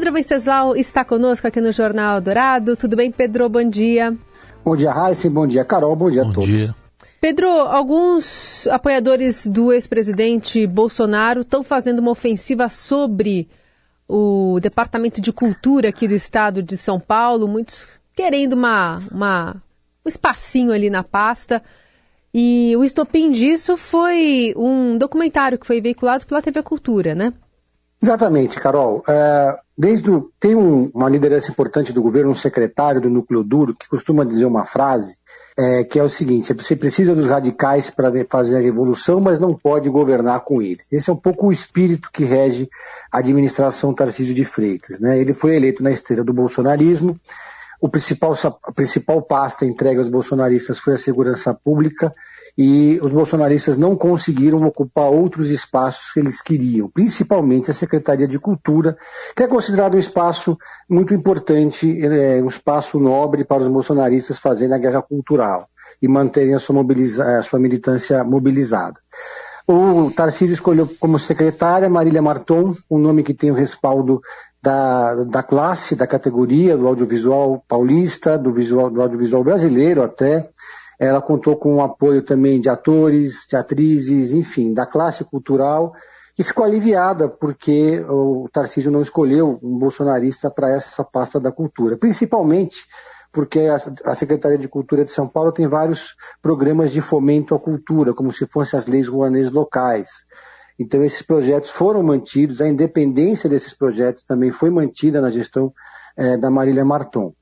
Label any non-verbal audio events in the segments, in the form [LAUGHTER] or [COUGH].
Pedro Venceslau está conosco aqui no Jornal Dourado. Tudo bem, Pedro? Bom dia. Bom dia, Raíssa. Bom dia, Carol. Bom dia bom a todos. Dia. Pedro, alguns apoiadores do ex-presidente Bolsonaro estão fazendo uma ofensiva sobre o Departamento de Cultura aqui do estado de São Paulo, muitos querendo uma, uma, um espacinho ali na pasta. E o estopim disso foi um documentário que foi veiculado pela TV Cultura, né? Exatamente, Carol. É, desde o, tem um, uma liderança importante do governo, um secretário do núcleo duro, que costuma dizer uma frase é, que é o seguinte: você precisa dos radicais para fazer a revolução, mas não pode governar com eles. Esse é um pouco o espírito que rege a administração Tarcísio de Freitas. Né? Ele foi eleito na esteira do bolsonarismo. O principal, a principal pasta entregue aos bolsonaristas foi a segurança pública e os bolsonaristas não conseguiram ocupar outros espaços que eles queriam, principalmente a Secretaria de Cultura, que é considerado um espaço muito importante, é, um espaço nobre para os bolsonaristas fazerem a guerra cultural e manterem a sua, a sua militância mobilizada. O Tarcísio escolheu como secretária Marília Marton, um nome que tem o respaldo da, da classe, da categoria, do audiovisual paulista, do, visual, do audiovisual brasileiro até, ela contou com o apoio também de atores, de atrizes, enfim, da classe cultural, e ficou aliviada porque o Tarcísio não escolheu um bolsonarista para essa pasta da cultura, principalmente porque a Secretaria de Cultura de São Paulo tem vários programas de fomento à cultura, como se fossem as leis rouanês locais. Então esses projetos foram mantidos, a independência desses projetos também foi mantida na gestão é, da Marília Marton.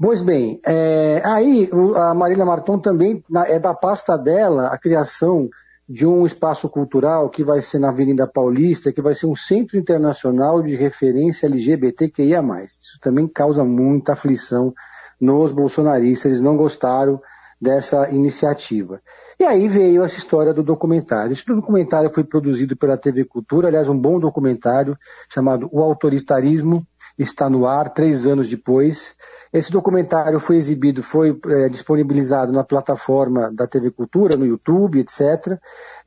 Pois bem, é, aí a Marília Marton também é da pasta dela a criação de um espaço cultural que vai ser na Avenida Paulista, que vai ser um centro internacional de referência LGBTQIA+. Isso também causa muita aflição nos bolsonaristas, eles não gostaram dessa iniciativa. E aí veio essa história do documentário. Esse documentário foi produzido pela TV Cultura, aliás, um bom documentário chamado O Autoritarismo está no ar, três anos depois. Esse documentário foi exibido, foi é, disponibilizado na plataforma da TV Cultura, no YouTube, etc.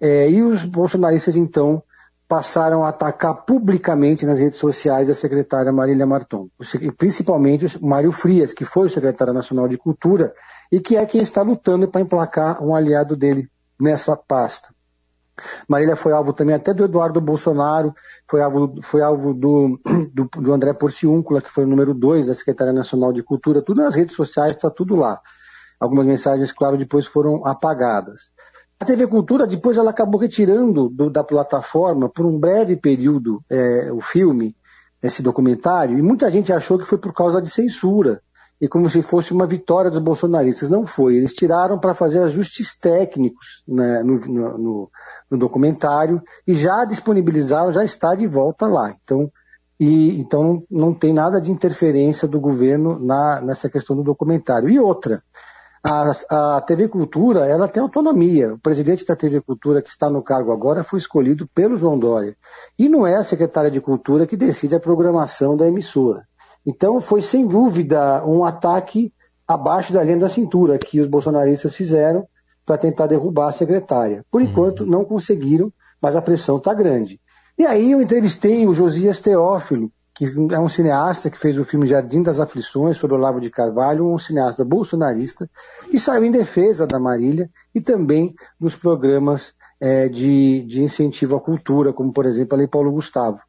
É, e os bolsonaristas, então, passaram a atacar publicamente nas redes sociais a secretária Marília Marton, principalmente o Mário Frias, que foi o secretário nacional de Cultura e que é quem está lutando para emplacar um aliado dele nessa pasta. Marília foi alvo também até do Eduardo Bolsonaro, foi alvo, foi alvo do, [CLEARS THROAT] do, do André Porciúncula, que foi o número dois da Secretaria Nacional de Cultura, tudo nas redes sociais, está tudo lá. Algumas mensagens, claro, depois foram apagadas. A TV Cultura, depois ela acabou retirando do, da plataforma, por um breve período, é, o filme, esse documentário, e muita gente achou que foi por causa de censura e como se fosse uma vitória dos bolsonaristas. Não foi. Eles tiraram para fazer ajustes técnicos né, no, no, no, documentário e já disponibilizaram, já está de volta lá. Então, e, então não tem nada de interferência do governo na, nessa questão do documentário. E outra, a, a TV Cultura ela tem autonomia. O presidente da TV Cultura que está no cargo agora foi escolhido pelo João Dória. E não é a secretária de Cultura que decide a programação da emissora. Então foi sem dúvida um ataque abaixo da linha da cintura que os bolsonaristas fizeram para tentar derrubar a secretária. Por uhum. enquanto não conseguiram, mas a pressão está grande. E aí eu entrevistei o Josias Teófilo, que é um cineasta que fez o filme Jardim das Aflições sobre o Olavo de Carvalho, um cineasta bolsonarista, e saiu em defesa da Marília e também dos programas é, de, de incentivo à cultura, como por exemplo a Lei Paulo Gustavo.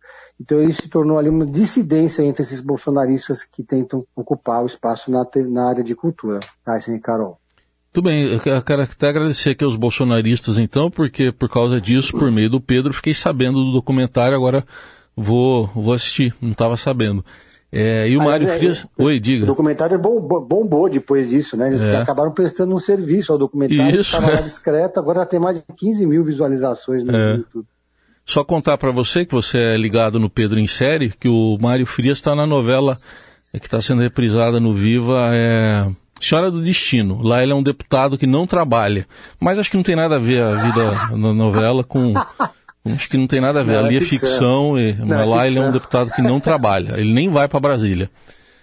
Então ele se tornou ali uma dissidência entre esses bolsonaristas que tentam ocupar o espaço na, na área de cultura. Aysen e Carol. Tudo bem, eu quero até agradecer aqui aos bolsonaristas então, porque por causa disso, por meio do Pedro, fiquei sabendo do documentário, agora vou, vou assistir, não estava sabendo. É, e o Mário é, Frias. É, Oi, diga. O documentário bombou, bombou depois disso, né? Eles é. acabaram prestando um serviço ao documentário, estava lá discreto, agora tem mais de 15 mil visualizações no é. YouTube. Só contar para você, que você é ligado no Pedro em Série, que o Mário Frias está na novela que está sendo reprisada no Viva, é Senhora do Destino. Lá ele é um deputado que não trabalha. Mas acho que não tem nada a ver a vida na novela com. Acho que não tem nada a ver. Não, Ali é ficção, e, não, mas é lá ele é um deputado que não trabalha. Ele nem vai para Brasília.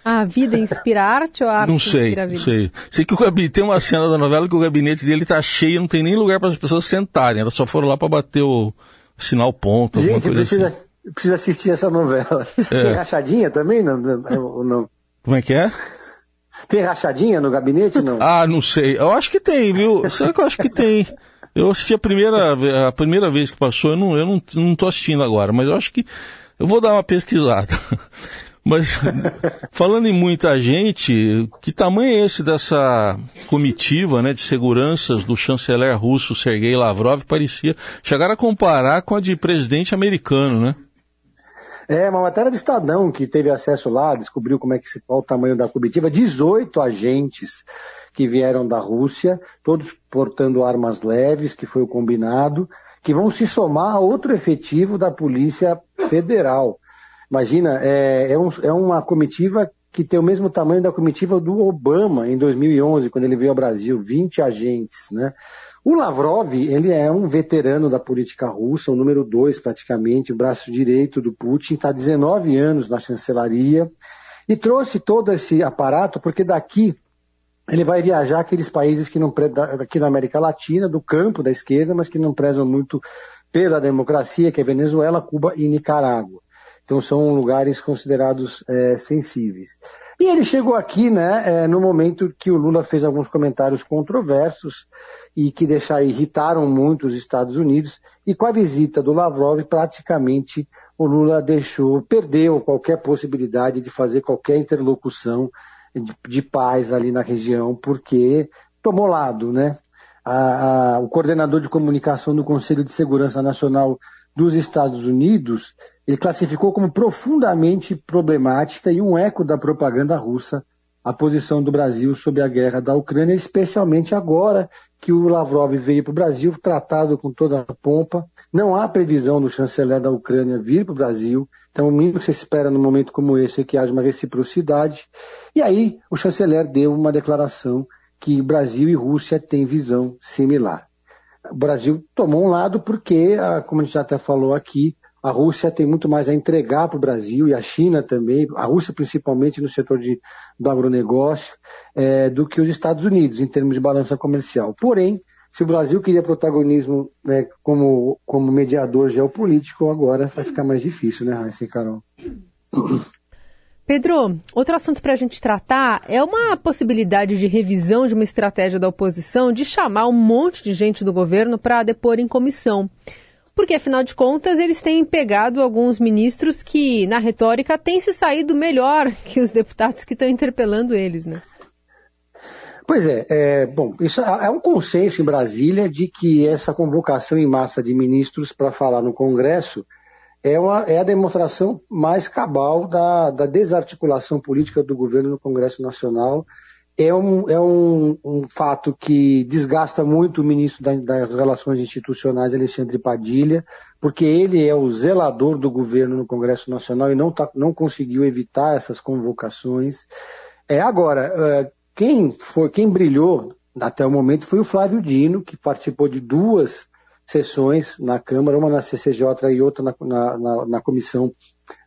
A vida inspira arte ou a arte não sei, inspira a vida? Não sei. Sei que o gabinete, tem uma cena da novela que o gabinete dele está cheio, não tem nem lugar para as pessoas sentarem. Elas só foram lá para bater o, assinar o ponto. Gente, precisa, assim. preciso assistir essa novela. É. Tem rachadinha também? Não, não, Como é que é? Tem rachadinha no gabinete, não? Ah, não sei. Eu acho que tem, viu? Será que eu acho que tem? Eu assisti a primeira, a primeira vez que passou, eu não, eu não, não tô assistindo agora, mas eu acho que eu vou dar uma pesquisada. Mas, falando em muita gente, que tamanho é esse dessa comitiva né, de seguranças do chanceler russo Sergei Lavrov? Parecia chegar a comparar com a de presidente americano, né? É, uma matéria do Estadão que teve acesso lá, descobriu como é que qual o tamanho da comitiva, 18 agentes que vieram da Rússia, todos portando armas leves, que foi o combinado, que vão se somar a outro efetivo da Polícia Federal. Imagina, é, é, um, é uma comitiva que tem o mesmo tamanho da comitiva do Obama em 2011, quando ele veio ao Brasil, 20 agentes, né? O Lavrov, ele é um veterano da política russa, o número dois praticamente, o braço direito do Putin, está 19 anos na chancelaria e trouxe todo esse aparato porque daqui ele vai viajar aqueles países que não aqui na América Latina, do campo da esquerda, mas que não prezam muito pela democracia, que é Venezuela, Cuba e Nicarágua. Então são lugares considerados é, sensíveis. E ele chegou aqui, né, é, no momento que o Lula fez alguns comentários controversos e que deixar, irritaram muito os Estados Unidos. E com a visita do Lavrov, praticamente o Lula deixou, perdeu qualquer possibilidade de fazer qualquer interlocução de, de paz ali na região, porque tomou lado, né? A, a, o coordenador de comunicação do Conselho de Segurança Nacional dos Estados Unidos, ele classificou como profundamente problemática e um eco da propaganda russa a posição do Brasil sobre a guerra da Ucrânia, especialmente agora que o Lavrov veio para o Brasil, tratado com toda a pompa. Não há previsão do chanceler da Ucrânia vir para o Brasil, então o mínimo que se espera num momento como esse é que haja uma reciprocidade. E aí o chanceler deu uma declaração que Brasil e Rússia têm visão similar. O Brasil tomou um lado porque, como a gente já até falou aqui, a Rússia tem muito mais a entregar para o Brasil e a China também, a Rússia principalmente no setor de, do agronegócio, é, do que os Estados Unidos em termos de balança comercial. Porém, se o Brasil queria protagonismo né, como, como mediador geopolítico, agora vai ficar mais difícil, né, Raíssa e Carol? Pedro, outro assunto para a gente tratar é uma possibilidade de revisão de uma estratégia da oposição de chamar um monte de gente do governo para depor em comissão porque afinal de contas eles têm pegado alguns ministros que, na retórica, têm se saído melhor [LAUGHS] que os deputados que estão interpelando eles, né? Pois é, é, bom, isso é, é um consenso em Brasília de que essa convocação em massa de ministros para falar no Congresso é, uma, é a demonstração mais cabal da, da desarticulação política do governo no Congresso Nacional é um, é um, um fato que desgasta muito o ministro das Relações Institucionais, Alexandre Padilha, porque ele é o zelador do governo no Congresso Nacional e não, tá, não conseguiu evitar essas convocações. É, agora, é, quem, foi, quem brilhou até o momento foi o Flávio Dino, que participou de duas sessões na Câmara, uma na CCJ e outra na, na, na, na comissão,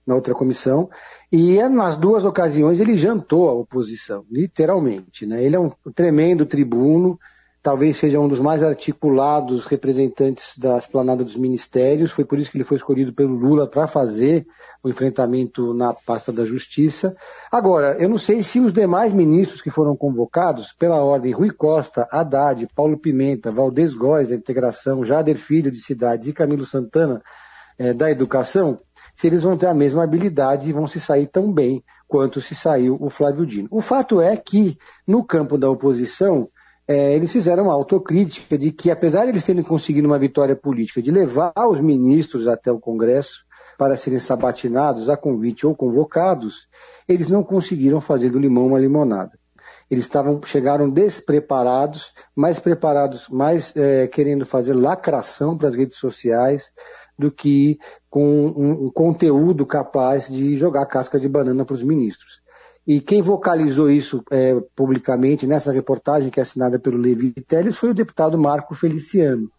na outra comissão, e nas duas ocasiões ele jantou a oposição, literalmente. Né? Ele é um tremendo tribuno, talvez seja um dos mais articulados representantes da esplanada dos ministérios, foi por isso que ele foi escolhido pelo Lula para fazer o enfrentamento na pasta da Justiça. Agora, eu não sei se os demais ministros que foram convocados, pela ordem Rui Costa, Haddad, Paulo Pimenta, Valdez Góes da Integração, Jader Filho de Cidades e Camilo Santana é, da Educação, se eles vão ter a mesma habilidade e vão se sair tão bem quanto se saiu o Flávio Dino. O fato é que, no campo da oposição, é, eles fizeram uma autocrítica de que, apesar de eles terem conseguido uma vitória política de levar os ministros até o Congresso para serem sabatinados a convite ou convocados, eles não conseguiram fazer do limão uma limonada. Eles estavam, chegaram despreparados, mais preparados, mais é, querendo fazer lacração para as redes sociais, do que com um, um conteúdo capaz de jogar casca de banana para os ministros. E quem vocalizou isso é, publicamente nessa reportagem que é assinada pelo Levi Teles foi o deputado Marco Feliciano.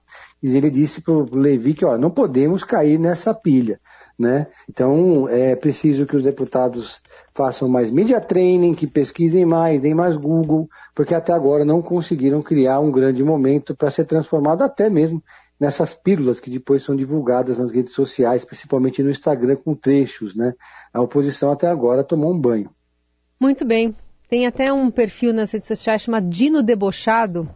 E ele disse para o Levi que ó, não podemos cair nessa pilha. Né? Então é preciso que os deputados façam mais media training, que pesquisem mais, deem mais Google, porque até agora não conseguiram criar um grande momento para ser transformado até mesmo nessas pílulas que depois são divulgadas nas redes sociais, principalmente no Instagram, com trechos. Né? A oposição até agora tomou um banho. Muito bem. Tem até um perfil nas redes sociais chamado Dino Debochado,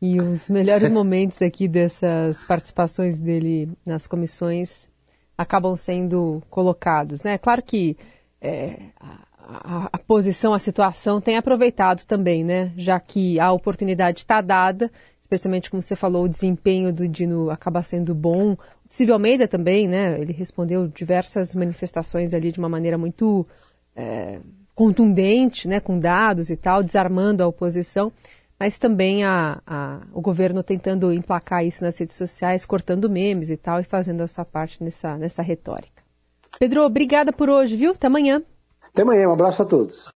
e os melhores [LAUGHS] momentos aqui dessas participações dele nas comissões acabam sendo colocados. Né? Claro que é, a, a, posição, a situação tem aproveitado também, né? já que a oportunidade está dada, especialmente como você falou, o desempenho do Dino acaba sendo bom. O Silvio Almeida também, né? ele respondeu diversas manifestações ali de uma maneira muito é, contundente, né? com dados e tal, desarmando a oposição mas também a, a, o governo tentando emplacar isso nas redes sociais, cortando memes e tal, e fazendo a sua parte nessa, nessa retórica. Pedro, obrigada por hoje, viu? Até amanhã. Até amanhã, um abraço a todos.